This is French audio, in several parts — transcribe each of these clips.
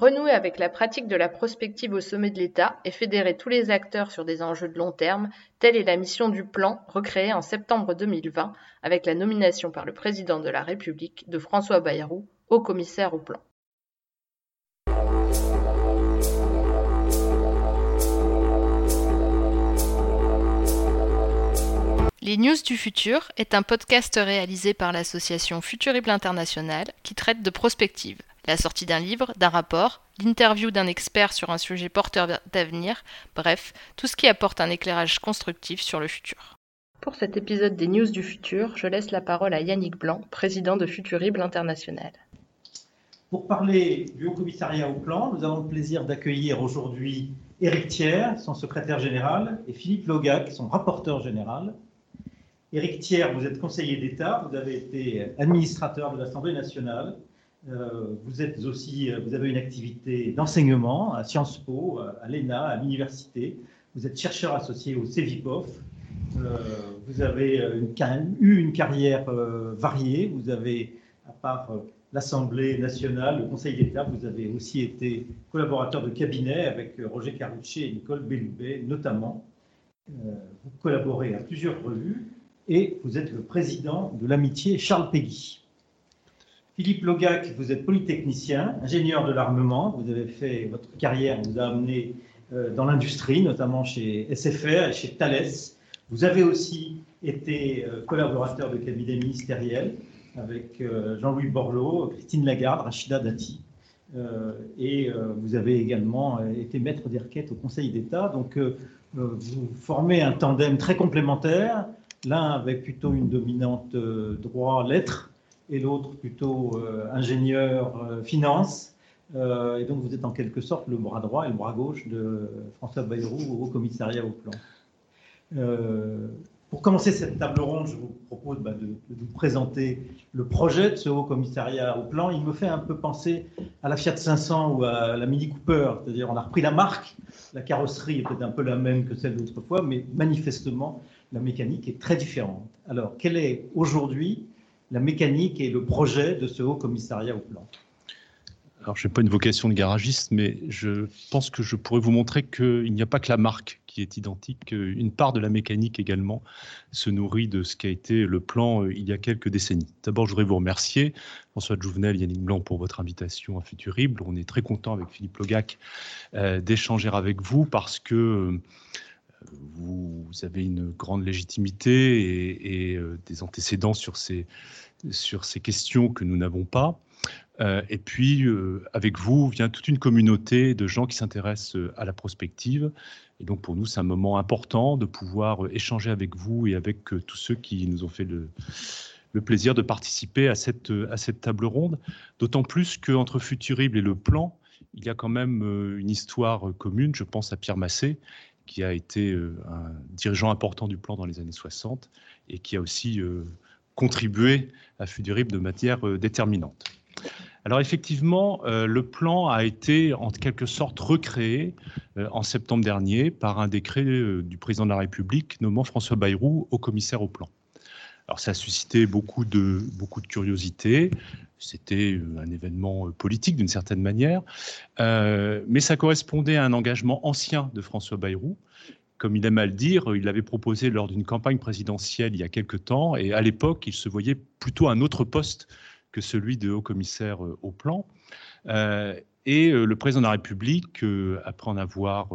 Renouer avec la pratique de la prospective au sommet de l'État et fédérer tous les acteurs sur des enjeux de long terme, telle est la mission du plan recréé en septembre 2020 avec la nomination par le président de la République de François Bayrou, haut commissaire au plan. Les News du Futur est un podcast réalisé par l'association Futurible International qui traite de prospective, la sortie d'un livre, d'un rapport, l'interview d'un expert sur un sujet porteur d'avenir, bref, tout ce qui apporte un éclairage constructif sur le futur. Pour cet épisode des News du Futur, je laisse la parole à Yannick Blanc, président de Futurible International. Pour parler du Haut Commissariat au Plan, nous avons le plaisir d'accueillir aujourd'hui Éric Thiers, son secrétaire général, et Philippe Logac, son rapporteur général. Éric Thiers, vous êtes conseiller d'État, vous avez été administrateur de l'Assemblée nationale, aussi, euh, vous avez une activité d'enseignement à Sciences Po, à l'ENA, à l'université. Vous êtes chercheur associé au CEVIPOF. Euh, vous avez eu une carrière variée. Vous avez, à part l'Assemblée nationale, le Conseil d'État, vous avez aussi été collaborateur de cabinet avec Roger Carucci et Nicole Belloubet, notamment. vous collaborez à plusieurs revues et vous êtes le président de l'amitié Charles Péguy. Philippe Logac, vous êtes polytechnicien, ingénieur de l'armement. Vous avez fait votre carrière, vous a amené euh, dans l'industrie, notamment chez SFR et chez Thales. Vous avez aussi été euh, collaborateur de cabinet ministériel avec euh, Jean-Louis Borloo, Christine Lagarde, Rachida Dati. et vous avez également été maître des requêtes au Conseil d'État. Donc, vous formez un tandem très complémentaire l'un avec plutôt une dominante droit-lettres et l'autre plutôt euh, ingénieur euh, finance. et donc vous êtes en quelque sorte le bras droit et le bras gauche de François Bayrou au commissariat au plan. Pour commencer cette table ronde, je vous propose bah, de, vous présenter le projet de ce haut commissariat au plan. Il me fait un peu penser à la Fiat 500 ou à la Mini Cooper, c'est-à-dire on a repris la marque, la carrosserie est peut-être un peu la même que celle d'autrefois, mais manifestement la mécanique est très différente. Alors, quelle est aujourd'hui la mécanique et le projet de ce haut commissariat au plan alors, je n'ai pas une vocation de garagiste, mais je pense que je pourrais vous montrer qu'il n'y a pas que la marque qui est identique. Une part de la mécanique également se nourrit de ce qui a été le plan euh, il y a quelques décennies. D'abord, je voudrais vous remercier, François Jouvenel, Yannick Blanc, pour votre invitation à Futurible. On est très content avec Philippe Logac euh, d'échanger avec vous parce que euh, vous avez une grande légitimité et, euh, des antécédents sur ces, sur ces questions que nous n'avons pas. Euh, et puis, euh, avec vous vient toute une communauté de gens qui s'intéressent à la prospective. Et donc, pour nous, c'est un moment important de pouvoir échanger avec vous et avec tous ceux qui nous ont fait le, plaisir de participer à cette, à cette table ronde. D'autant plus qu'entre Futurible et le plan, il y a quand même une histoire commune. Je pense à Pierre Massé, qui a été euh, un dirigeant important du plan dans les années 60 et qui a aussi euh, contribué à Fudurib de manière euh, déterminante. Alors effectivement, le plan a été en quelque sorte recréé en septembre dernier par un décret du président de la République nommant François Bayrou au commissaire au plan. Alors ça a suscité beaucoup de, beaucoup de curiosité. C'était euh, un événement euh, politique d'une certaine manière, euh, mais ça correspondait à un engagement ancien de François Bayrou. Comme il aime à le dire, il l'avait proposé lors d'une campagne présidentielle il y a quelque temps, et à l'époque, il se voyait plutôt à un autre poste que celui de haut-commissaire au plan. et le président de la République, après en avoir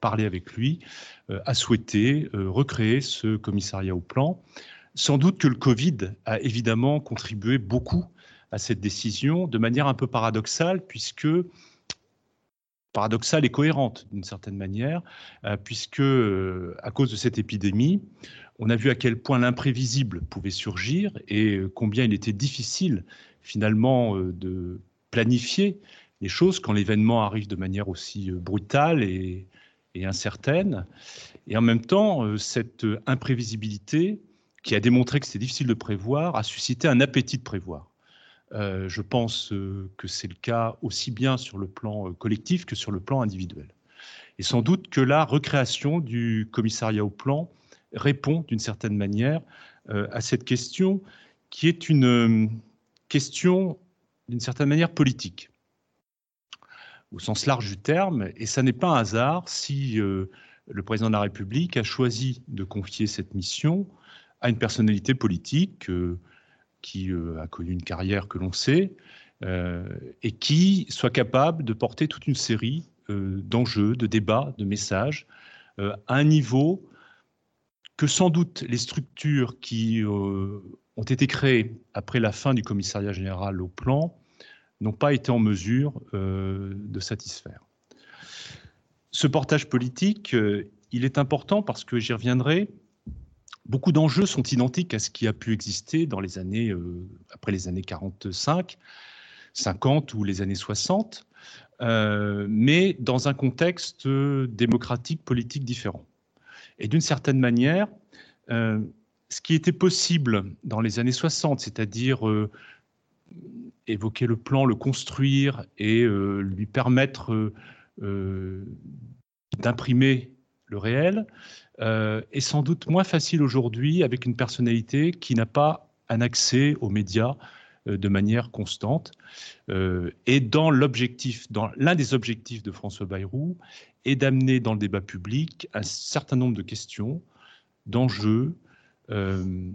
parlé avec lui, a souhaité recréer ce commissariat au plan sans doute que le Covid a évidemment contribué beaucoup à cette décision de manière un peu paradoxale, puisque paradoxale et cohérente d'une certaine manière, euh, puisque euh, à cause de cette épidémie, on a vu à quel point l'imprévisible pouvait surgir et combien il était difficile finalement euh, de planifier les choses quand l'événement arrive de manière aussi brutale et, incertaine. Et en même temps, cette imprévisibilité qui a démontré que c'était difficile de prévoir, a suscité un appétit de prévoir. Euh, je pense euh, que c'est le cas aussi bien sur le plan euh, collectif que sur le plan individuel. Et sans doute que la recréation du commissariat au plan répond d'une certaine manière à cette question qui est une question d'une certaine manière politique. au sens large du terme, et ça n'est pas un hasard si le président de la République a choisi de confier cette mission à une personnalité politique qui a connu une carrière que l'on sait, et qui soit capable de porter toute une série d'enjeux, de débats, de messages, à un niveau que sans doute les structures qui euh, ont été créées après la fin du commissariat général au plan n'ont pas été en mesure euh, de satisfaire. Ce portage politique, euh, il est important parce que j'y reviendrai. Beaucoup d'enjeux sont identiques à ce qui a pu exister dans les années après les années 45, 50 ou les années 60, mais dans un contexte démocratique politique différent. Et d'une certaine manière, euh, ce qui était possible dans les années 60, c'est-à-dire euh, évoquer le plan, le construire et euh, lui permettre d'imprimer le réel, est sans doute moins facile aujourd'hui avec une personnalité qui n'a pas un accès aux médias de manière constante. et dans l'objectif, dans l'un des objectifs de François Bayrou, est d'amener dans le débat public un certain nombre de questions, d'enjeux, euh,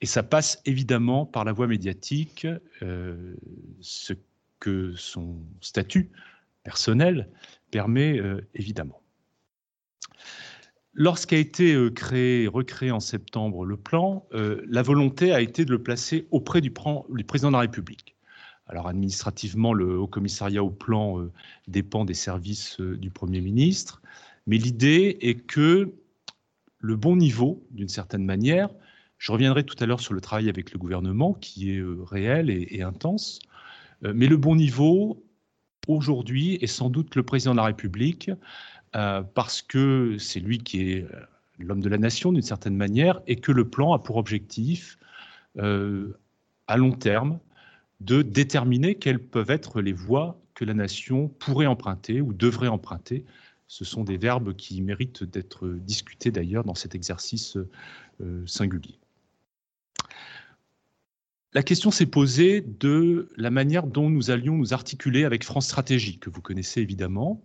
et ça passe évidemment par la voie médiatique, euh, ce que son statut personnel permet euh, évidemment. Lorsqu'a été créé, recréé en septembre le plan, la volonté a été de le placer auprès du, président de la République. Alors administrativement, le Haut Commissariat au Plan euh, dépend des services euh, du Premier ministre, mais l'idée est que le bon niveau, d'une certaine manière, je reviendrai tout à l'heure sur le travail avec le gouvernement qui est euh, réel et, intense, mais le bon niveau, aujourd'hui, est sans doute le président de la République, parce que c'est lui qui est l'homme de la nation, d'une certaine manière, et que le plan a pour objectif, à long terme, de déterminer quelles peuvent être les voies que la nation pourrait emprunter ou devrait emprunter. Ce sont des verbes qui méritent d'être discutés d'ailleurs dans cet exercice euh, singulier. La question s'est posée de la manière dont nous allions nous articuler avec France Stratégie, que vous connaissez évidemment.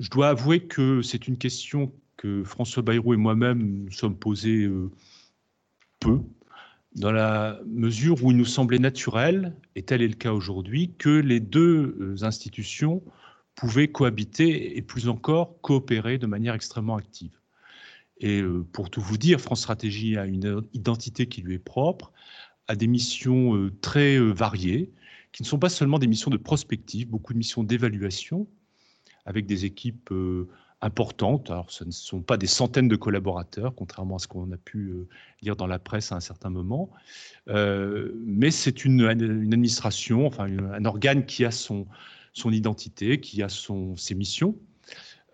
Je dois avouer que c'est une question que François Bayrou et moi-même nous sommes posés euh, peu, dans la mesure où il nous semblait naturel, et tel est le cas aujourd'hui, que les deux euh, institutions pouvaient cohabiter et plus encore coopérer de manière extrêmement active. Et euh, pour tout vous dire, France Stratégie a une identité qui lui est propre, a des missions très variées, qui ne sont pas seulement des missions de prospective, beaucoup de missions d'évaluation, avec des équipes importante. Alors, ce ne sont pas des centaines de collaborateurs, contrairement à ce qu'on a pu euh, lire dans la presse à un certain moment, euh, mais c'est une, administration, enfin un organe qui a son, identité, qui a ses missions.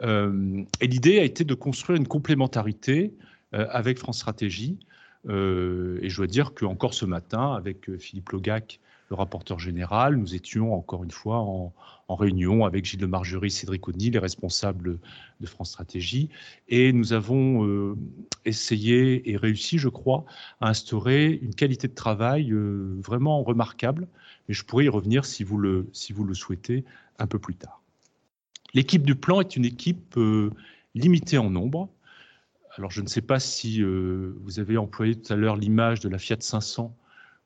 Euh, et l'idée a été de construire une complémentarité avec France Stratégie. et je dois dire qu'encore ce matin, avec Philippe Logac, le rapporteur général. Nous étions encore une fois en, réunion avec Gilles de Margerie, Cédric Auny, les responsables de France Stratégie, et nous avons euh, essayé et réussi, je crois, à instaurer une qualité de travail euh, vraiment remarquable. Mais je pourrais y revenir si vous le, si vous le souhaitez un peu plus tard. L'équipe du plan est une équipe euh, limitée en nombre. Alors, je ne sais pas si vous avez employé tout à l'heure l'image de la Fiat 500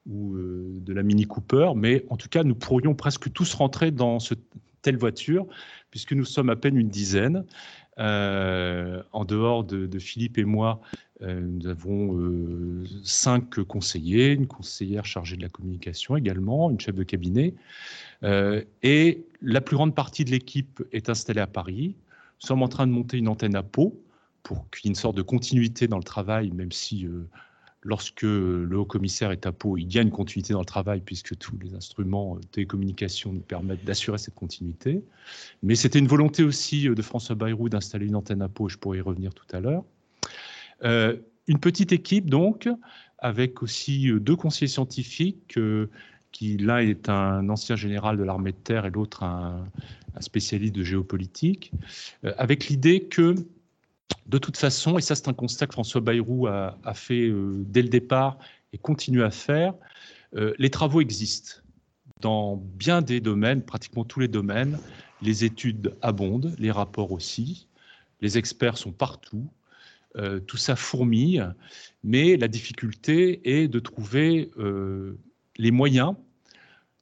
ou euh, de la Mini Cooper, mais en tout cas, nous pourrions presque tous rentrer dans ce telle voiture, puisque nous sommes à peine une dizaine. Euh, en dehors de, Philippe et moi, euh, nous avons cinq conseillers, une conseillère chargée de la communication également, une chef de cabinet. et la plus grande partie de l'équipe est installée à Paris. Nous sommes en train de monter une antenne à Pau pour qu'il y ait une sorte de continuité dans le travail, même si lorsque le haut commissaire est à Pau, il y a une continuité dans le travail puisque tous les instruments de télécommunication nous permettent d'assurer cette continuité. Mais c'était une volonté aussi de François Bayrou d'installer une antenne à Pau, je pourrais y revenir tout à l'heure. Euh, une petite équipe donc, avec aussi deux conseillers scientifiques, euh, qui l'un est un ancien général de l'armée de terre et l'autre un, spécialiste de géopolitique, euh, avec l'idée que de toute façon, et ça c'est un constat que François Bayrou a, fait euh, dès le départ et continue à faire, euh, les travaux existent. Dans bien des domaines, pratiquement tous les domaines, Les études abondent, les rapports aussi, les experts sont partout, euh, tout ça fourmille, mais la difficulté est de trouver les moyens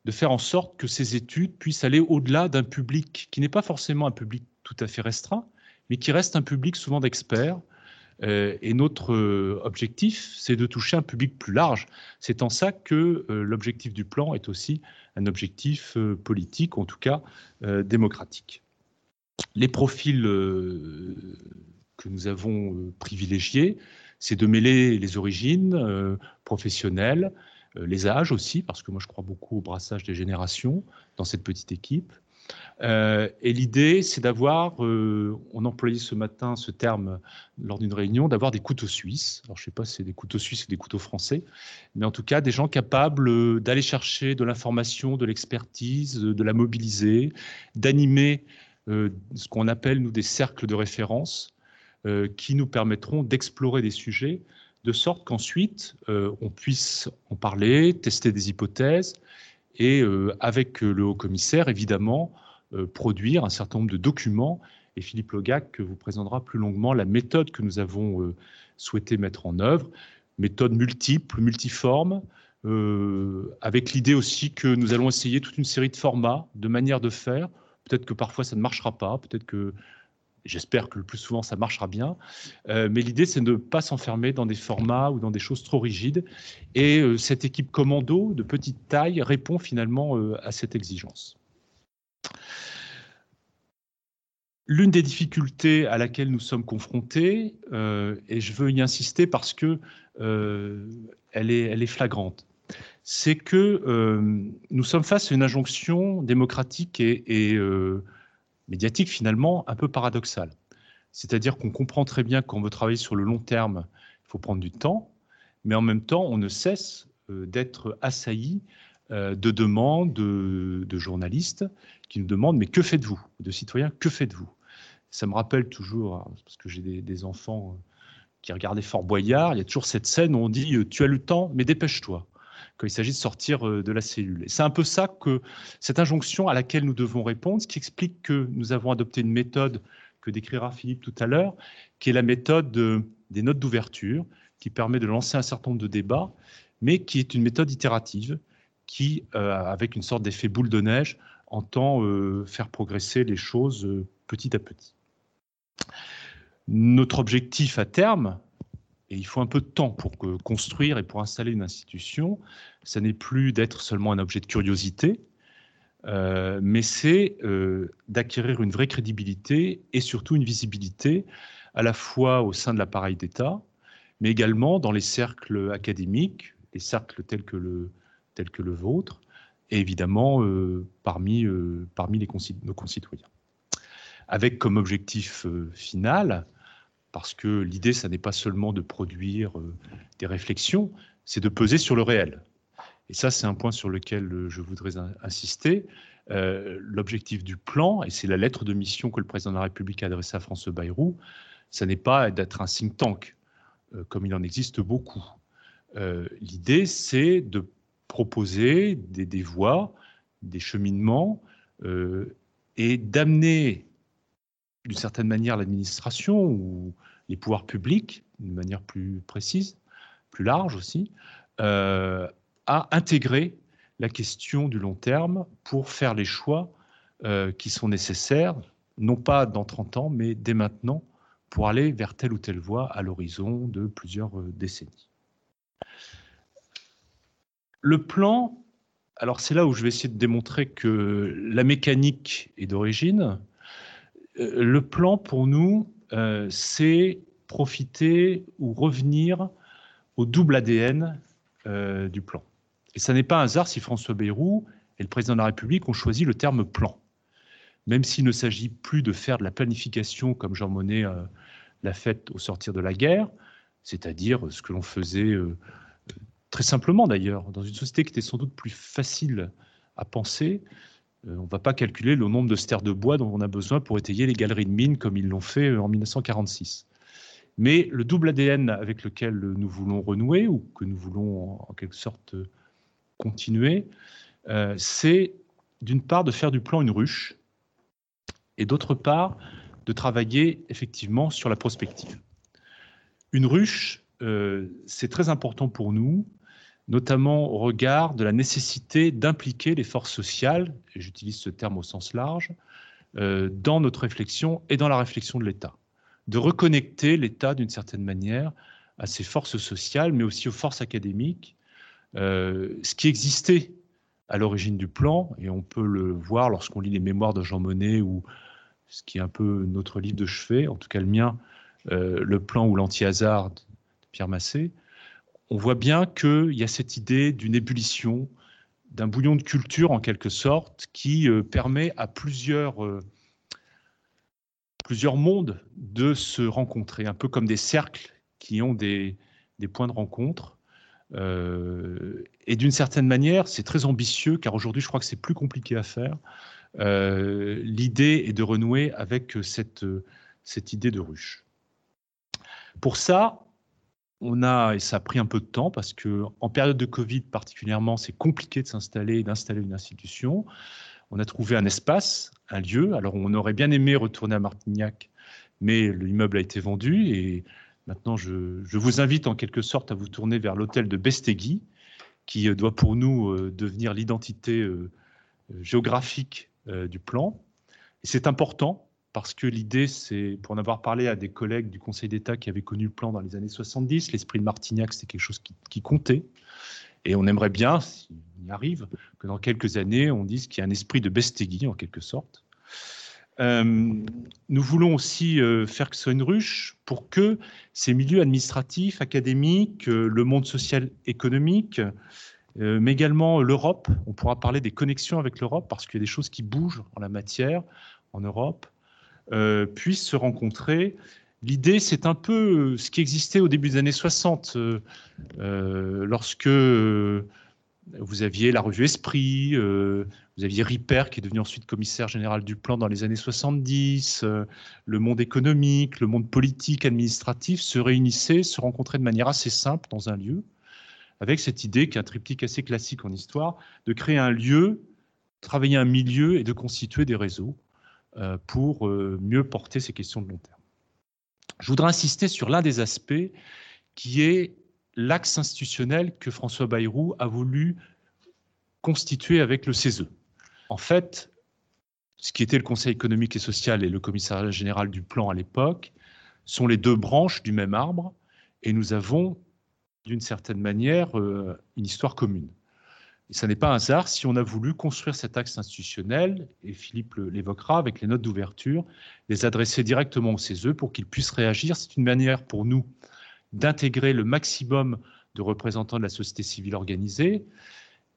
de faire en sorte que ces études puissent aller au-delà d'un public qui n'est pas forcément un public tout à fait restreint, mais qui reste un public souvent d'experts. Euh, et notre objectif, c'est de toucher un public plus large. C'est en ça que l'objectif du plan est aussi un objectif politique, en tout cas démocratique. Les profils que nous avons euh, privilégié, c'est de mêler les origines euh, professionnelles, euh, les âges aussi, parce que moi je crois beaucoup au brassage des générations dans cette petite équipe. Et l'idée, c'est d'avoir, on employait ce matin ce terme lors d'une réunion, d'avoir des couteaux suisses. Alors je ne sais pas si c'est des couteaux suisses ou des couteaux français, mais en tout cas des gens capables d'aller chercher de l'information, de l'expertise, de la mobiliser, d'animer ce qu'on appelle, nous, des cercles de référence, euh, qui nous permettront d'explorer des sujets de sorte qu'ensuite euh, on puisse en parler, tester des hypothèses et euh, avec le haut commissaire évidemment produire un certain nombre de documents. Et Philippe Logac vous présentera plus longuement la méthode que nous avons souhaité mettre en œuvre, méthode multiple, multiforme, avec l'idée aussi que nous allons essayer toute une série de formats, de manières de faire. Peut-être que parfois ça ne marchera pas, peut-être que J'espère que le plus souvent ça marchera bien. Euh, mais l'idée, c'est de ne pas s'enfermer dans des formats ou dans des choses trop rigides. Et euh, cette équipe commando de petite taille répond finalement euh, à cette exigence. L'une des difficultés à laquelle nous sommes confrontés, et je veux y insister parce que elle, est, flagrante, c'est que nous sommes face à une injonction démocratique et médiatique finalement un peu paradoxal. C'est-à-dire qu'on comprend très bien qu'on veut travailler sur le long terme, il faut prendre du temps, mais en même temps, on ne cesse euh, d'être assailli euh, de demandes de, journalistes qui nous demandent mais que faites-vous? De citoyens, que faites-vous? Ça me rappelle toujours, hein, parce que j'ai des, enfants euh, qui regardaient Fort Boyard, il y a toujours cette scène où on dit tu as le temps, mais dépêche-toi quand il s'agit de sortir euh, de la cellule. Et c'est un peu ça que cette injonction à laquelle nous devons répondre, ce qui explique que nous avons adopté une méthode que décrira Philippe tout à l'heure, qui est la méthode des notes d'ouverture, qui permet de lancer un certain nombre de débats, mais qui est une méthode itérative, qui, euh, avec une sorte d'effet boule de neige, entend euh, faire progresser les choses petit à petit. Notre objectif à terme, et il faut un peu de temps pour construire et pour installer une institution. Ça n'est plus d'être seulement un objet de curiosité, euh, mais c'est euh, d'acquérir une vraie crédibilité et surtout une visibilité à la fois au sein de l'appareil d'État, mais également dans les cercles académiques, les cercles tels que le, tels que le vôtre, et évidemment euh, parmi, parmi les nos concitoyens. Avec comme objectif final parce que l'idée, ça n'est pas seulement de produire euh, des réflexions, c'est de peser sur le réel. Et ça, c'est un point sur lequel euh, je voudrais insister. Euh, l'objectif du plan, et c'est la lettre de mission que le président de la République a adressée à François Bayrou, ça n'est pas d'être un think tank, comme il en existe beaucoup. L'idée, c'est de proposer des, des, voies, des cheminements, et d'amener d'une certaine manière l'administration ou les pouvoirs publics, d'une manière plus précise, plus large aussi, euh, à intégrer la question du long terme pour faire les choix euh, qui sont nécessaires, non pas dans 30 ans, mais dès maintenant, pour aller vers telle ou telle voie à l'horizon de plusieurs euh, décennies. Le plan, alors c'est là où je vais essayer de démontrer que la mécanique est d'origine, le plan pour nous, euh, c'est profiter ou revenir au double ADN euh, du plan. Et ça n'est pas un hasard si François Bayrou et le président de la République ont choisi le terme plan. Même s'il ne s'agit plus de faire de la planification comme Jean Monnet l'a fait au sortir de la guerre, c'est-à-dire ce que l'on faisait très simplement d'ailleurs, dans une société qui était sans doute plus facile à penser, euh, on ne va pas calculer le nombre de stères de bois dont on a besoin pour étayer les galeries de mines comme ils l'ont fait euh, en 1946. Mais le double ADN avec lequel nous voulons renouer, ou que nous voulons en quelque sorte continuer, euh, c'est d'une part de faire du plan une ruche, et d'autre part, de travailler effectivement sur la prospective. Une ruche, euh, c'est très important pour nous, notamment au regard de la nécessité d'impliquer les forces sociales, et j'utilise ce terme au sens large, euh, dans notre réflexion et dans la réflexion de l'État. De reconnecter l'État d'une certaine manière à ses forces sociales, mais aussi aux forces académiques, euh, ce qui existait à l'origine du plan, et on peut le voir lorsqu'on lit les mémoires de Jean Monnet ou ce qui est un peu notre livre de chevet, en tout cas le mien, euh, le plan ou l'anti-hasard de Pierre Massé, on voit bien qu'il y a cette idée d'une ébullition, d'un bouillon de culture en quelque sorte, qui euh, permet à plusieurs, euh, plusieurs mondes de se rencontrer, un peu comme des cercles qui ont des, points de rencontre. et d'une certaine manière, c'est très ambitieux, car aujourd'hui, je crois que c'est plus compliqué à faire. L'idée est de renouer avec cette, cette idée de ruche. Pour ça, on a, et ça a pris un peu de temps parce que en période de Covid particulièrement, c'est compliqué de s'installer et d'installer une institution. On a trouvé un espace, un lieu. Alors on aurait bien aimé retourner à Martignac, mais l'immeuble a été vendu et maintenant je, vous invite en quelque sorte à vous tourner vers l'hôtel de Bestegui, qui euh, doit pour nous euh, devenir l'identité euh, géographique du plan. C'est important parce que l'idée, c'est, pour en avoir parlé à des collègues du Conseil d'État qui avaient connu le plan dans les années 70, l'esprit de Martignac, c'était quelque chose qui, comptait. Et on aimerait bien, s'il y arrive, que dans quelques années, on dise qu'il y a un esprit de Bestegui, en quelque sorte. Euh, nous voulons aussi euh, faire que ce soit une ruche pour que ces milieux administratifs, académiques, euh, le monde social économique, mais également l'Europe, on pourra parler des connexions avec l'Europe parce qu'il y a des choses qui bougent en la matière en Europe, euh, puissent se rencontrer. L'idée, c'est un peu ce qui existait au début des années 60, euh, euh, lorsque vous aviez la revue Esprit, vous aviez Ripper qui est devenu ensuite commissaire général du plan dans les années 70, le monde économique, le monde politique, administratif se réunissaient, se rencontraient de manière assez simple dans un lieu, avec cette idée, qui est un triptyque assez classique en histoire, de créer un lieu, travailler un milieu et de constituer des réseaux. Euh, pour euh, mieux porter ces questions de long terme. Je voudrais insister sur l'un des aspects qui est l'axe institutionnel que François Bayrou a voulu constituer avec le CESE. En fait, ce qui était le Conseil économique et social et le commissariat général du plan à l'époque sont les deux branches du même arbre et nous avons d'une certaine manière euh, une histoire commune. Et ce n'est pas un hasard si on a voulu construire cet axe institutionnel, et Philippe l'évoquera avec les notes d'ouverture, les adresser directement au CESE pour qu'ils puissent réagir. C'est une manière pour nous d'intégrer le maximum de représentants de la société civile organisée.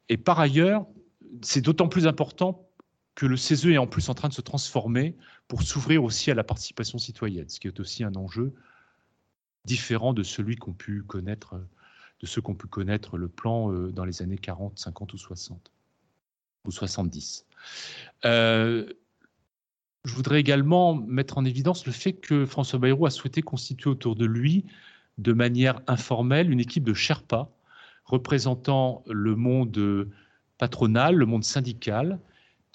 Et par ailleurs, c'est d'autant plus important que le CESE est en plus en train de se transformer pour s'ouvrir aussi à la participation citoyenne, ce qui est aussi un enjeu différent de celui qu'ont pu connaître de ceux qu'on pu connaître le plan euh, dans les années 40, 50 ou 60 ou 70. Euh, je voudrais également mettre en évidence le fait que François Bayrou a souhaité constituer autour de lui, de manière informelle, une équipe de Sherpas représentant le monde patronal, le monde syndical,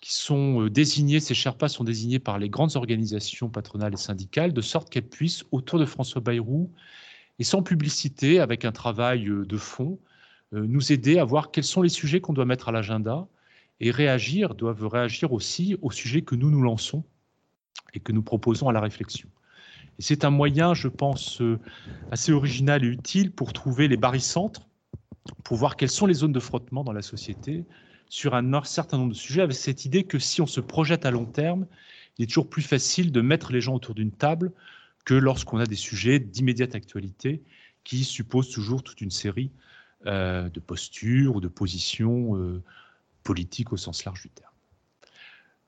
qui sont euh, désignés, ces Sherpas sont désignés par les grandes organisations patronales et syndicales, de sorte qu'elles puissent, autour de François Bayrou, et sans publicité, avec un travail euh, de fond, euh, nous aider à voir quels sont les sujets qu'on doit mettre à l'agenda et réagir, doivent réagir aussi aux sujets que nous nous lançons et que nous proposons à la réflexion. Et c'est un moyen, je pense, euh, assez original et utile pour trouver les barycentres, pour voir quelles sont les zones de frottement dans la société sur un certain nombre de sujets, avec cette idée que si on se projette à long terme, il est toujours plus facile de mettre les gens autour d'une table que lorsqu'on a des sujets d'immédiate actualité qui supposent toujours toute une série euh, de postures ou de positions euh, politiques au sens large du terme.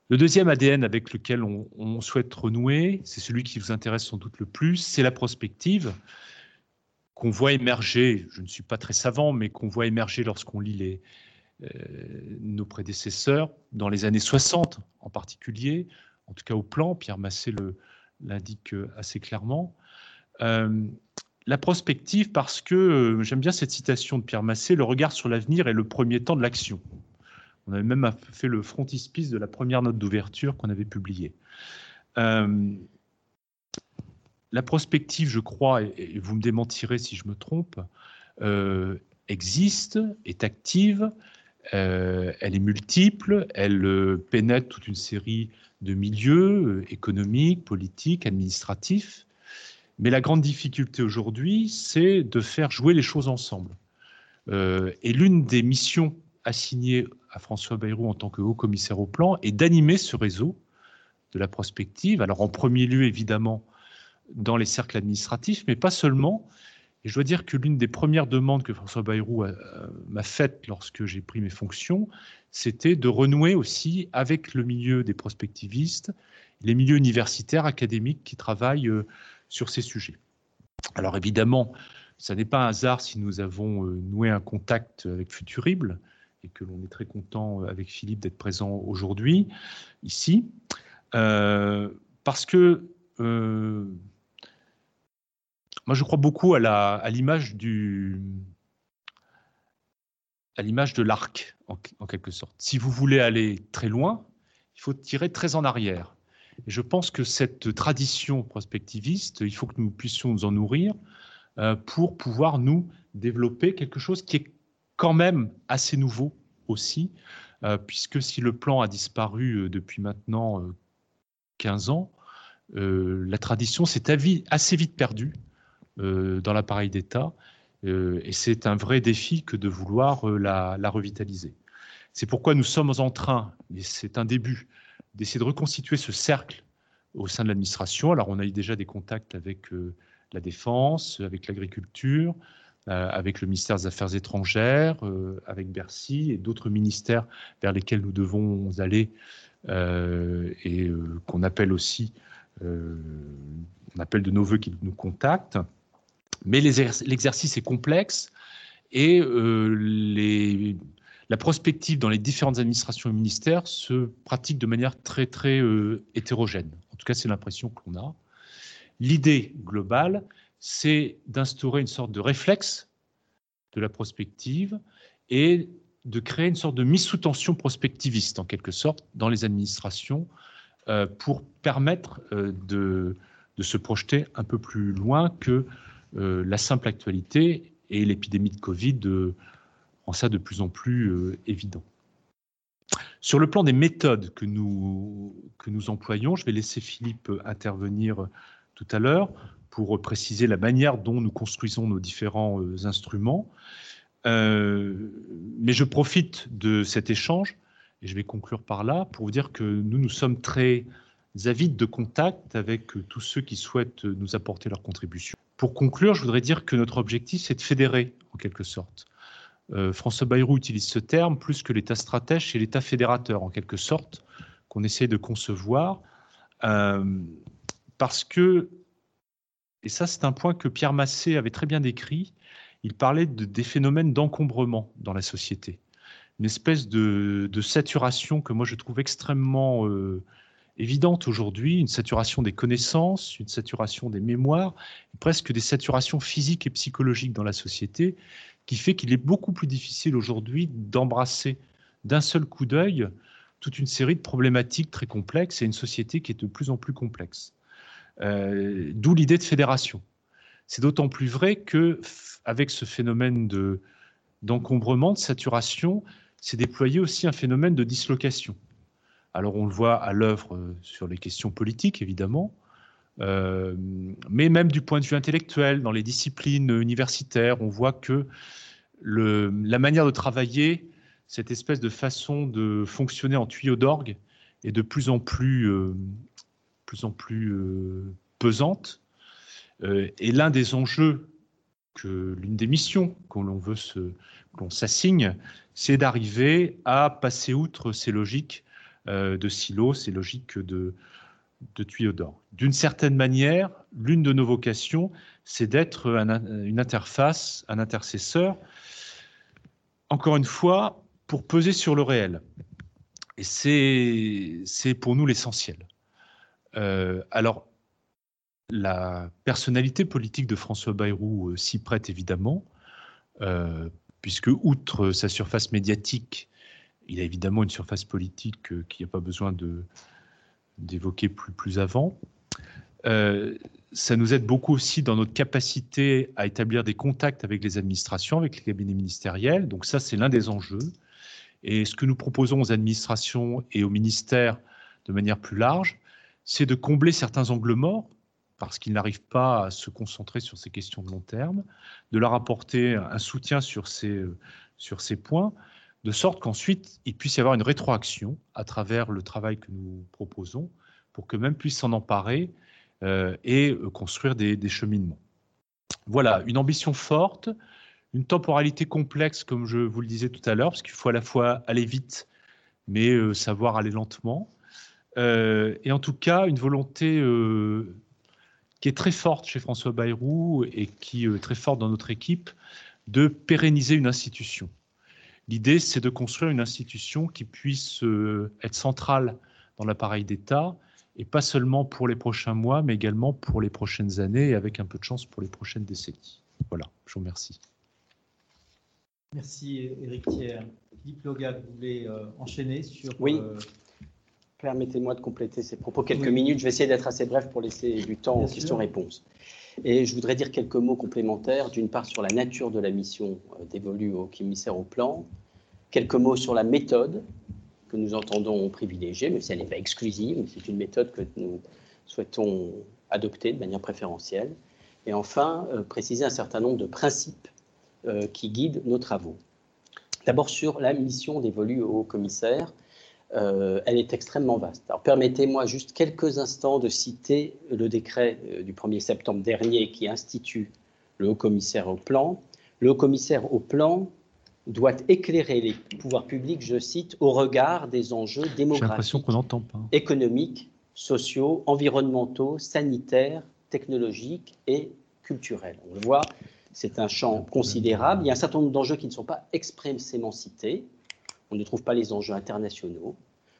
Le deuxième ADN avec lequel on, souhaite renouer, c'est celui qui vous intéresse sans doute le plus, c'est la prospective qu'on voit émerger, je ne suis pas très savant, mais qu'on voit émerger lorsqu'on lit les, euh, nos prédécesseurs, dans les années 60 en particulier, en tout cas au plan, Pierre Massé le, l'indique assez clairement. Euh, la prospective, parce que euh, j'aime bien cette citation de Pierre Massé, le regard sur l'avenir est le premier temps de l'action. On avait même fait le frontispice de la première note d'ouverture qu'on avait publiée. Euh, la prospective, je crois, et, vous me démentirez si je me trompe, euh, existe, est active, euh, elle est multiple, elle pénètre toute une série de milieux économiques, politiques, administratifs. Mais la grande difficulté aujourd'hui, c'est de faire jouer les choses ensemble. et l'une des missions assignées à François Bayrou en tant que haut commissaire au plan est d'animer ce réseau de la prospective. Alors en premier lieu, évidemment, dans les cercles administratifs, mais pas seulement. Et je dois dire que l'une des premières demandes que François Bayrou m'a faites lorsque j'ai pris mes fonctions, c'était de renouer aussi avec le milieu des prospectivistes, les milieux universitaires, académiques qui travaillent euh, sur ces sujets. Alors évidemment, ça n'est pas un hasard si nous avons euh, noué un contact avec Futurible et que l'on est très content euh, avec Philippe d'être présent aujourd'hui ici. Euh, parce que euh, moi, je crois beaucoup à l'image du à l'image de l'arc, en, quelque sorte. Si vous voulez aller très loin, il faut tirer très en arrière. Et je pense que cette tradition prospectiviste, il faut que nous puissions nous en nourrir euh, pour pouvoir nous développer quelque chose qui est quand même assez nouveau aussi, puisque si le plan a disparu depuis maintenant 15 ans, euh, la tradition s'est assez vite perdue euh, dans l'appareil d'État euh, et c'est un vrai défi que de vouloir la, revitaliser. C'est pourquoi nous sommes en train, et c'est un début, d'essayer de reconstituer ce cercle au sein de l'administration. Alors on a eu déjà des contacts avec la défense, avec l'agriculture, avec le ministère des Affaires étrangères, avec Bercy et d'autres ministères vers lesquels nous devons aller euh, et euh, qu'on appelle aussi, euh, on appelle de nos voeux qu'ils nous contactent. Mais l'exercice est complexe et les, la prospective dans les différentes administrations et ministères se pratique de manière très très hétérogène. En tout cas, c'est l'impression que l'on a. L'idée globale, c'est d'instaurer une sorte de réflexe de la prospective et de créer une sorte de mise sous tension prospectiviste, en quelque sorte, dans les administrations, euh, pour permettre euh, de, se projeter un peu plus loin que euh, la simple actualité et l'épidémie de Covid rend ça de plus en plus évident. Sur le plan des méthodes que nous, que nous employons, je vais laisser Philippe intervenir tout à l'heure pour préciser la manière dont nous construisons nos différents instruments. Euh, mais je profite de cet échange, et je vais conclure par là, pour vous dire que nous, nous sommes très avides de contact avec tous ceux qui souhaitent nous apporter leur contribution. Pour conclure, je voudrais dire que notre objectif, c'est de fédérer, en quelque sorte. Euh, François Bayrou utilise ce terme plus que l'État stratège, c'est l'État fédérateur, en quelque sorte, qu'on essaie de concevoir, euh, parce que, et ça c'est un point que Pierre Massé avait très bien décrit, il parlait de, des phénomènes d'encombrement dans la société. Une espèce de, saturation que moi je trouve extrêmement euh, évidente aujourd'hui, une saturation des connaissances, une saturation des mémoires, presque des saturations physiques et psychologiques dans la société, qui fait qu'il est beaucoup plus difficile aujourd'hui d'embrasser d'un seul coup d'œil toute une série de problématiques très complexes et une société qui est de plus en plus complexe. Euh, d'où l'idée de fédération. C'est d'autant plus vrai que avec ce phénomène de d'encombrement, de saturation, s'est déployé aussi un phénomène de dislocation. Alors on le voit à l'œuvre euh, sur les questions politiques, évidemment, euh, mais même du point de vue intellectuel, dans les disciplines universitaires, on voit que la manière de travailler, cette espèce de façon de fonctionner en tuyau d'orgue, est de plus en plus, euh, pesante. Et l'un des enjeux, que l'une des missions qu'on s'assigne, c'est d'arriver à passer outre ces logiques de silos, ces logiques de, de tuyaux d'or. D'une certaine manière, l'une de nos vocations, c'est d'être une interface, un intercesseur, encore une fois, pour peser sur le réel. Et c'est pour nous l'essentiel. Euh, alors, la personnalité politique de François Bayrou euh, s'y prête évidemment, euh, puisque outre sa surface médiatique, il a évidemment une surface politique euh, qu'il n'y a pas besoin d'évoquer plus, avant. Euh, ça nous aide beaucoup aussi dans notre capacité à établir des contacts avec les administrations, avec les cabinets ministériels. Donc ça, c'est l'un des enjeux. Et ce que nous proposons aux administrations et aux ministères de manière plus large, c'est de combler certains angles morts, parce qu'ils n'arrivent pas à se concentrer sur ces questions de long terme, de leur apporter un soutien sur ces points, de sorte qu'ensuite, il puisse y avoir une rétroaction à travers le travail que nous proposons, pour que même puissent s'en emparer euh, et euh, construire des, cheminements. Voilà, une ambition forte, une temporalité complexe, comme je vous le disais tout à l'heure, parce qu'il faut à la fois aller vite, mais euh, savoir aller lentement. et en tout cas, une volonté qui est très forte chez François Bayrou et qui est très forte dans notre équipe, de pérenniser une institution. L'idée, c'est de construire une institution qui puisse euh, être centrale dans l'appareil d'État, et pas seulement pour les prochains mois, mais également pour les prochaines années, et avec un peu de chance pour les prochaines décennies. Voilà, je vous remercie. Merci Éric Thiers. Philippe Logat, vous voulez euh, enchaîner sur... Oui. Euh, Permettez-moi de compléter ces propos quelques minutes. Je vais essayer d'être assez bref pour laisser du temps aux questions-réponses. Et je voudrais dire quelques mots complémentaires, d'une part sur la nature de la mission euh, dévolue au commissaire au plan, quelques mots sur la méthode que nous entendons privilégier, mais si elle n'est pas exclusive, c'est une méthode que nous souhaitons adopter de manière préférentielle. Et enfin, euh, préciser un certain nombre de principes euh, qui guident nos travaux. D'abord sur la mission dévolue au commissaire, euh, elle est extrêmement vaste. Alors permettez-moi juste quelques instants de citer le décret euh, du 1er septembre dernier qui institue le haut-commissaire au plan. Le haut-commissaire au plan doit éclairer les pouvoirs publics, je cite, au regard des enjeux démographiques, économiques, sociaux, environnementaux, sanitaires, technologiques et culturels. On le voit, c'est un champ considérable. Il y a un certain nombre d'enjeux qui ne sont pas expressément cités, on ne trouve pas les enjeux internationaux,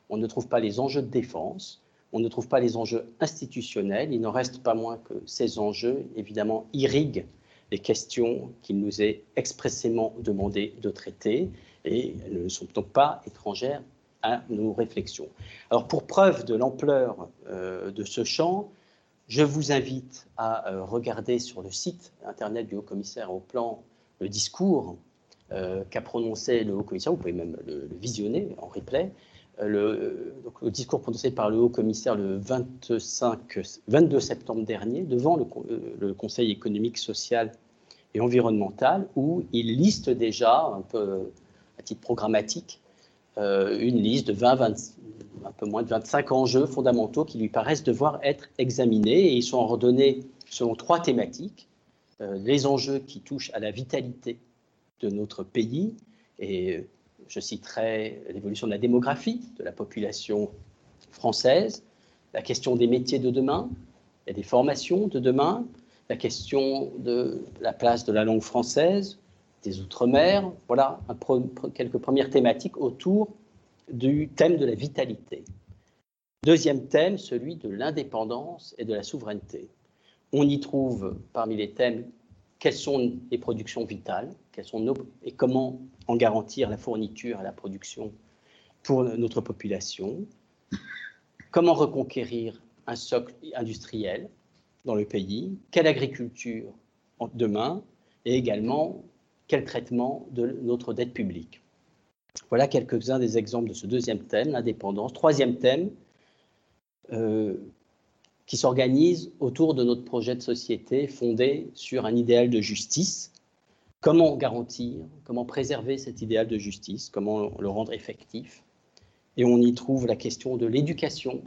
on ne trouve pas les enjeux de défense, on ne trouve pas les enjeux institutionnels. Il n'en reste pas moins que ces enjeux, évidemment, irriguent les questions qu'il nous est expressément demandé de traiter et ne sont donc pas étrangères à nos réflexions. Alors, pour preuve de l'ampleur euh, de ce champ, je vous invite à euh, regarder sur le site internet du haut-commissaire au plan le discours qu'a prononcé le haut-commissaire, vous pouvez même le, visionner en replay, euh, le, donc, le, discours prononcé par le haut-commissaire le 25, 22 septembre dernier devant le, euh, Conseil économique, social et environnemental, où il liste déjà, un peu à titre programmatique, une liste de 20, 20, un peu moins de 25 enjeux fondamentaux qui lui paraissent devoir être examinés et ils sont ordonnés selon trois thématiques. les enjeux qui touchent à la vitalité de notre pays. Et je citerai l'évolution de la démographie de la population française, la question des métiers de demain, et des formations de demain, la question de la place de la langue française, des Outre-mer. Voilà quelques premières thématiques autour du thème de la vitalité. Deuxième thème, celui de l'indépendance et de la souveraineté. On y trouve parmi les thèmes quelles sont les productions vitales, sont et comment en garantir la fourniture et la production pour notre population, comment reconquérir un socle industriel dans le pays, quelle agriculture demain, et également quel traitement de notre dette publique. Voilà quelques-uns des exemples de ce deuxième thème, l'indépendance. Troisième thème, euh, qui s'organise autour de notre projet de société fondé sur un idéal de justice. Comment garantir, comment préserver cet idéal de justice, comment le rendre effectif? Et on y trouve la question de l'éducation.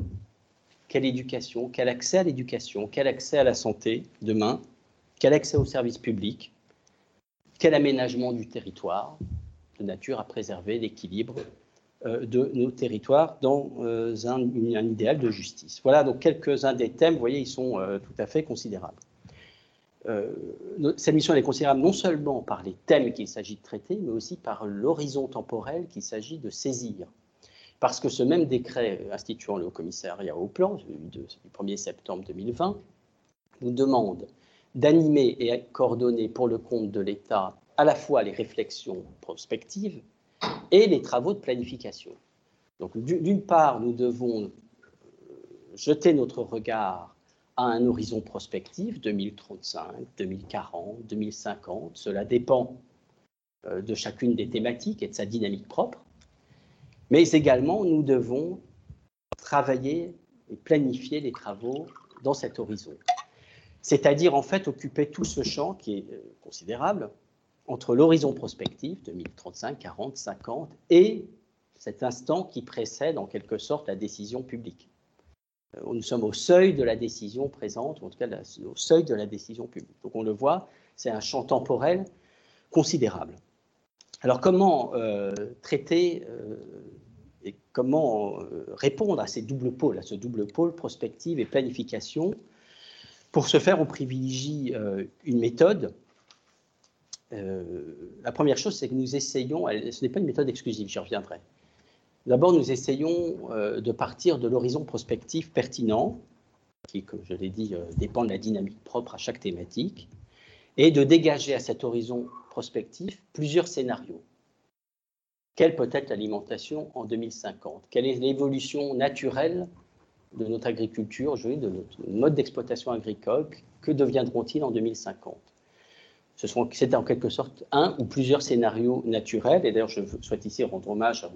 Quelle éducation Quel accès à l'éducation Quel accès à la santé demain? Quel accès aux services publics Quel aménagement du territoire de nature à préserver l'équilibre euh, de nos territoires dans euh, un, idéal de justice? Voilà donc quelques-uns des thèmes, vous voyez, ils sont euh, tout à fait considérables. Cette mission est considérable non seulement par les thèmes qu'il s'agit de traiter, mais aussi par l'horizon temporel qu'il s'agit de saisir. Parce que ce même décret instituant le haut-commissariat au plan, du 1er septembre 2020, nous demande d'animer et coordonner pour le compte de l'État à la fois les réflexions prospectives, et les travaux de planification. Donc d'une part, nous devons jeter notre regard à un horizon prospectif 2035, 2040, 2050. Cela dépend euh, de chacune des thématiques et de sa dynamique propre. Mais également, nous devons travailler et planifier les travaux dans cet horizon. C'est-à-dire, en fait, occuper tout ce champ qui est euh, considérable entre l'horizon prospectif 2035, 40, 50 et cet instant qui précède en quelque sorte la décision publique. Euh, nous sommes au seuil de la décision présente, ou en tout cas au seuil de la décision publique. Donc on le voit, c'est un champ temporel considérable. Alors comment euh, traiter euh, et comment répondre à ces doubles pôles, à ce double pôle prospective et planification Pour ce faire, on privilégie une méthode. la première chose, c'est que nous essayons, ce n'est pas une méthode exclusive, j'y reviendrai, D'abord, nous essayons euh, de partir de l'horizon prospectif pertinent, qui, comme je l'ai dit, euh, dépend de la dynamique propre à chaque thématique, et de dégager à cet horizon prospectif plusieurs scénarios. Quelle peut être l'alimentation en 2050 Quelle est l'évolution naturelle de notre agriculture, de notre mode d'exploitation agricole? Que deviendront-ils en 2050 C'est en quelque sorte un ou plusieurs scénarios naturels, et d'ailleurs je souhaite ici rendre hommage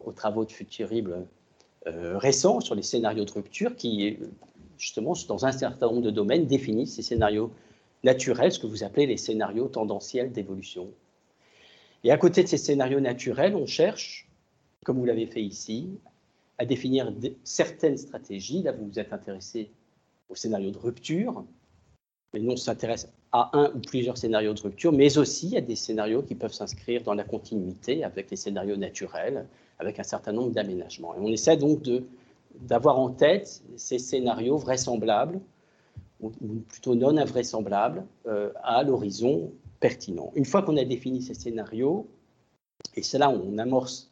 aux travaux de Futurible euh, récents sur les scénarios de rupture qui, justement, dans un certain nombre de domaines, définissent ces scénarios naturels, ce que vous appelez les scénarios tendanciels d'évolution. Et à côté de ces scénarios naturels, on cherche, comme vous l'avez fait ici, à définir certaines stratégies. Là, vous vous êtes intéressé au scénario de rupture, mais nous, on s'intéresse à un ou plusieurs scénarios de rupture, mais aussi à des scénarios qui peuvent s'inscrire dans la continuité avec les scénarios naturels, avec un certain nombre d'aménagements. Et on essaie donc d'avoir en tête ces scénarios vraisemblables, ou, plutôt non invraisemblables, euh, à l'horizon pertinent. Une fois qu'on a défini ces scénarios, et c'est là où on amorce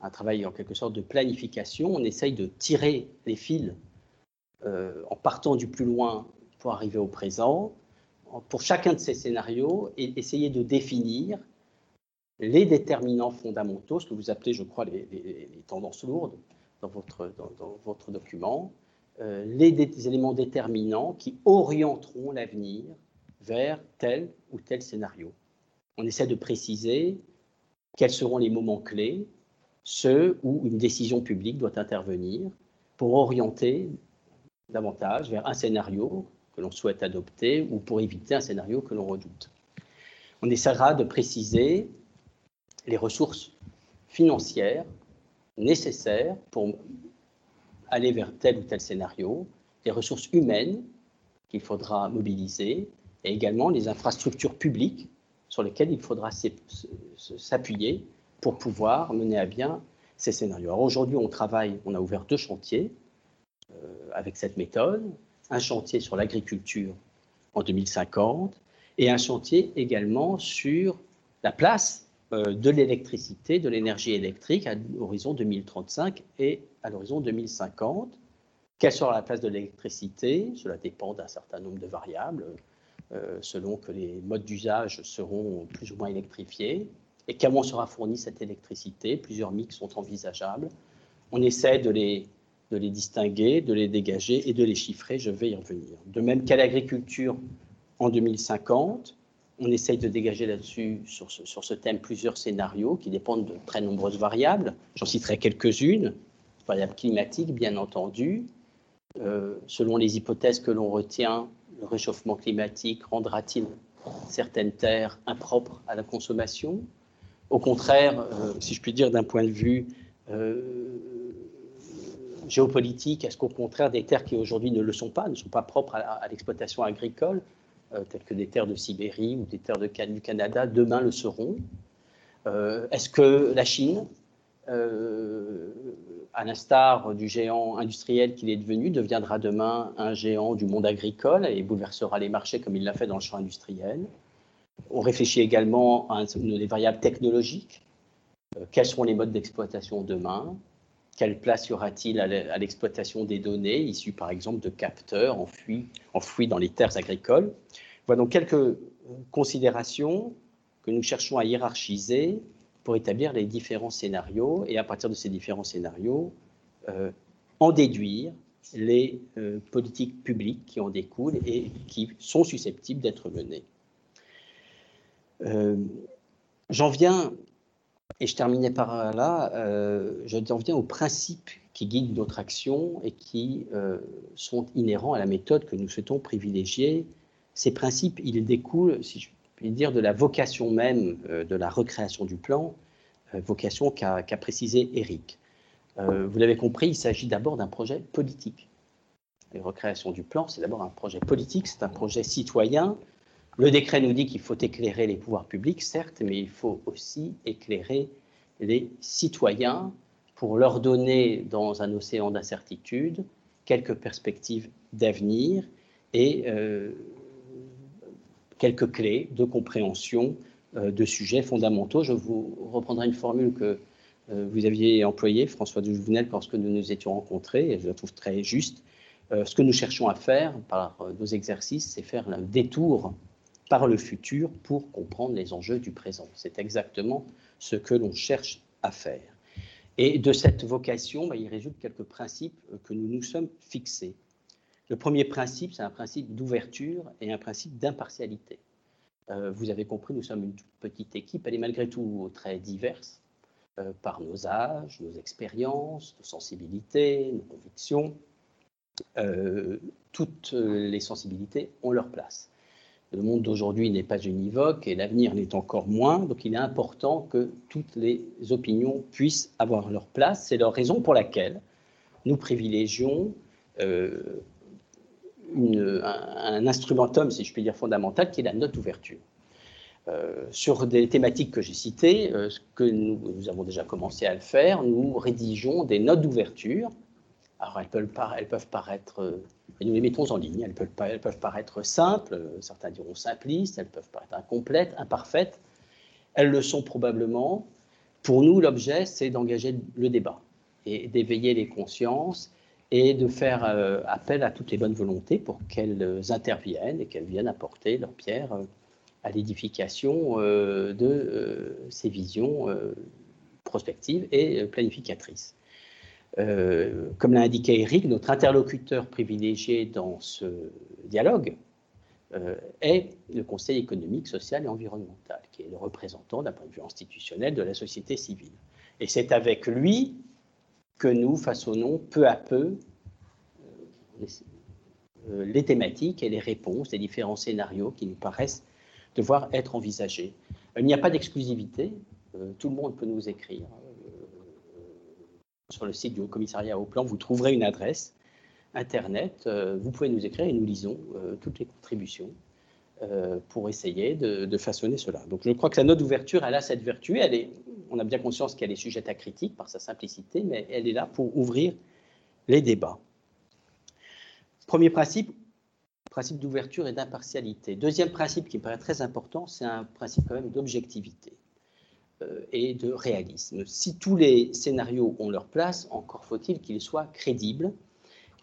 un travail en quelque sorte de planification, on essaye de tirer les fils euh, en partant du plus loin pour arriver au présent, pour chacun de ces scénarios, et essayer de définir les déterminants fondamentaux, ce que vous appelez, je crois, les, tendances lourdes dans votre, document, euh, les, éléments déterminants qui orienteront l'avenir vers tel ou tel scénario. On essaie de préciser quels seront les moments clés, ceux où une décision publique doit intervenir pour orienter davantage vers un scénario que l'on souhaite adopter ou pour éviter un scénario que l'on redoute. On essaiera de préciser les ressources financières nécessaires pour aller vers tel ou tel scénario, les ressources humaines qu'il faudra mobiliser et également les infrastructures publiques sur lesquelles il faudra s'appuyer pour pouvoir mener à bien ces scénarios. Alors aujourd'hui, on travaille, on a ouvert deux chantiers euh, avec cette méthode, un chantier sur l'agriculture en 2050 et un chantier également sur la place de l'électricité, de l'énergie électrique à l'horizon 2035 et à l'horizon 2050. Quelle sera la place de l'électricité Cela dépend d'un certain nombre de variables, euh, selon que les modes d'usage seront plus ou moins électrifiés. Et comment sera fournie cette électricité? Plusieurs mix sont envisageables. On essaie de les, de les distinguer, de les dégager et de les chiffrer. Je vais y revenir. De même qu'à l'agriculture en 2050, on essaye de dégager là-dessus, sur ce, thème, plusieurs scénarios qui dépendent de très nombreuses variables. J'en citerai quelques-unes. Variables climatiques, bien entendu. Euh, selon les hypothèses que l'on retient, le réchauffement climatique rendra-t-il certaines terres impropres à la consommation? Au contraire, euh, si je puis dire d'un point de vue euh, géopolitique, est-ce qu'au contraire des terres qui aujourd'hui ne le sont pas, ne sont pas propres à l'exploitation agricole, telles que des terres de Sibérie ou des terres du Canada, demain le seront. Euh, est-ce que la Chine, euh, à l'instar du géant industriel qu'il est devenu, deviendra demain un géant du monde agricole et bouleversera les marchés comme il l'a fait dans le champ industriel? On réfléchit également à des variables technologiques. quels seront les modes d'exploitation demain? Quelle place y aura-t-il à l'exploitation des données issues par exemple de capteurs enfouis, dans les terres agricoles? Voilà donc quelques considérations que nous cherchons à hiérarchiser pour établir les différents scénarios et à partir de ces différents scénarios, en déduire les politiques publiques qui en découlent et qui sont susceptibles d'être menées. J'en viens, et je terminais par là, j'en viens aux principes qui guident notre action et qui sont inhérents à la méthode que nous souhaitons privilégier ces principes, ils découlent, si je puis dire, de la vocation même euh, de la recréation du plan, euh, vocation qu'a précisé Eric. Euh, vous l'avez compris, il s'agit d'abord d'un projet politique. La recréation du plan, c'est d'abord un projet politique, c'est un projet citoyen. Le décret nous dit qu'il faut éclairer les pouvoirs publics, certes, mais il faut aussi éclairer les citoyens pour leur donner, dans un océan d'incertitude, quelques perspectives d'avenir et quelques clés de compréhension euh, de sujets fondamentaux. Je vous reprendrai une formule que euh, vous aviez employée, François de Jouvenel, lorsque nous nous étions rencontrés, et je la trouve très juste. Euh, ce que nous cherchons à faire par nos exercices, c'est faire un détour par le futur pour comprendre les enjeux du présent. C'est exactement ce que l'on cherche à faire. Et de cette vocation, bah, il résulte quelques principes que nous nous sommes fixés. Le premier principe, c'est un principe d'ouverture et un principe d'impartialité. Euh, vous avez compris, nous sommes une petite équipe, elle est malgré tout très diverse euh, par nos âges, nos expériences, nos sensibilités, nos convictions. Euh, toutes les sensibilités ont leur place. Le monde d'aujourd'hui n'est pas univoque et l'avenir l'est encore moins, donc il est important que toutes les opinions puissent avoir leur place. C'est la raison pour laquelle nous privilégions un, instrumentum, si je puis dire, fondamental, qui est la note d'ouverture. Euh, sur des thématiques que j'ai citées, euh, ce que nous, avons déjà commencé à le faire, nous rédigeons des notes d'ouverture. Alors elles peuvent, paraître, euh, et nous les mettons en ligne, elles peuvent, elles peuvent paraître simples, certains diront simplistes, elles peuvent paraître incomplètes, imparfaites. Elles le sont probablement. Pour nous, l'objet, c'est d'engager le débat et d'éveiller les consciences et de faire euh, appel à toutes les bonnes volontés pour qu'elles interviennent et qu'elles viennent apporter leur pierre euh, à l'édification euh, de ces visions prospectives et planificatrices. Comme l'a indiqué Eric, notre interlocuteur privilégié dans ce dialogue est le Conseil économique, social et environnemental, qui est le représentant d'un point de vue institutionnel de la société civile. Et c'est avec lui que nous façonnons peu à peu euh, euh, les thématiques et les réponses des différents scénarios qui nous paraissent devoir être envisagés. Il n'y a pas d'exclusivité, euh, tout le monde peut nous écrire. Sur le site du Haut Commissariat au Plan, vous trouverez une adresse Internet, vous pouvez nous écrire et nous lisons toutes les contributions pour essayer de, façonner cela. Donc je crois que la note d'ouverture, elle a cette vertu, elle est, on a bien conscience qu'elle est sujette à critique par sa simplicité, mais elle est là pour ouvrir les débats. Premier principe, principe d'ouverture et d'impartialité. Deuxième principe qui me paraît très important, c'est un principe quand même d'objectivité euh, et de réalisme. Si tous les scénarios ont leur place, encore faut-il qu'ils soient crédibles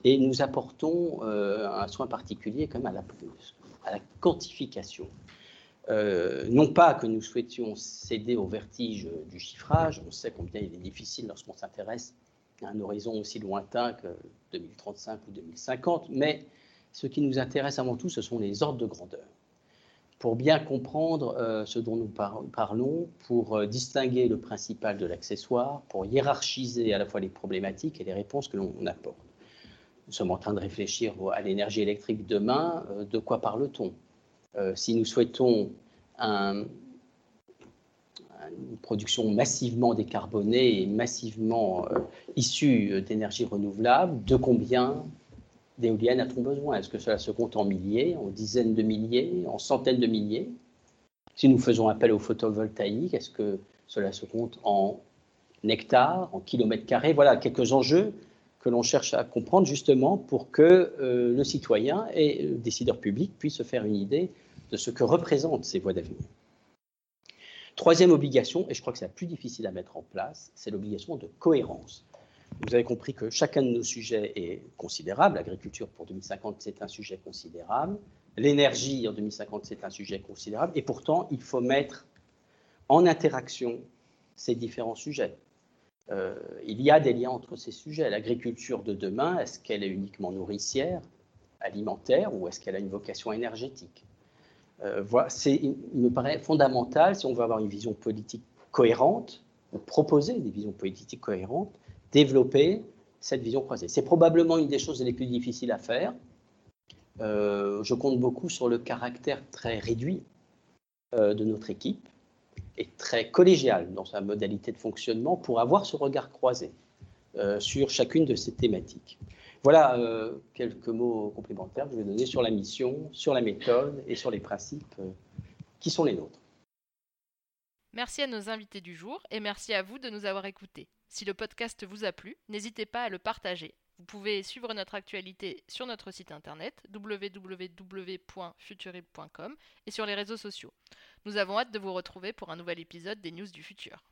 et nous apportons euh, un soin particulier à la quantification. Euh, non pas que nous souhaitions céder au vertige du chiffrage, on sait combien il est difficile lorsqu'on s'intéresse à un horizon aussi lointain que 2035 ou 2050, mais ce qui nous intéresse avant tout, ce sont les ordres de grandeur. Pour bien comprendre euh, ce dont nous parlons, pour euh, distinguer le principal de l'accessoire, pour hiérarchiser à la fois les problématiques et les réponses que l'on apporte. Nous sommes en train de réfléchir à l'énergie électrique demain. de quoi parle-t-on? Euh, si nous souhaitons une production massivement décarbonée et massivement euh, issue d'énergie renouvelable, de combien d'éoliennes a-t-on besoin? Est-ce que cela se compte en milliers, en dizaines de milliers, en centaines de milliers? Si nous faisons appel au photovoltaïque, est-ce que cela se compte en hectares, en kilomètres carrés? Voilà quelques enjeux que l'on cherche à comprendre justement pour que euh, le citoyen et le décideur public puissent se faire une idée de ce que représentent ces voies d'avenir. Troisième obligation, et je crois que c'est la plus difficile à mettre en place, c'est l'obligation de cohérence. Vous avez compris que chacun de nos sujets est considérable. L'agriculture pour 2050, c'est un sujet considérable. L'énergie en 2050, c'est un sujet considérable. Et pourtant, il faut mettre en interaction ces différents sujets. Euh, il y a des liens entre ces sujets. L'agriculture de demain, est-ce qu'elle est uniquement nourricière, alimentaire, ou est-ce qu'elle a une vocation énergétique? Euh, Il me paraît fondamental, si on veut avoir une vision politique cohérente, proposer des visions politiques cohérentes, développer cette vision croisée. C'est probablement une des choses les plus difficiles à faire. Euh, je compte beaucoup sur le caractère très réduit de notre équipe est très collégial dans sa modalité de fonctionnement pour avoir ce regard croisé euh, sur chacune de ces thématiques. Voilà euh, quelques mots complémentaires que je vais donner sur la mission, sur la méthode et sur les principes euh, qui sont les nôtres. Merci à nos invités du jour et merci à vous de nous avoir écoutés. Si le podcast vous a plu, n'hésitez pas à le partager. Vous pouvez suivre notre actualité sur notre site internet www.futurib.com et sur les réseaux sociaux. Nous avons hâte de vous retrouver pour un nouvel épisode des News du Futur.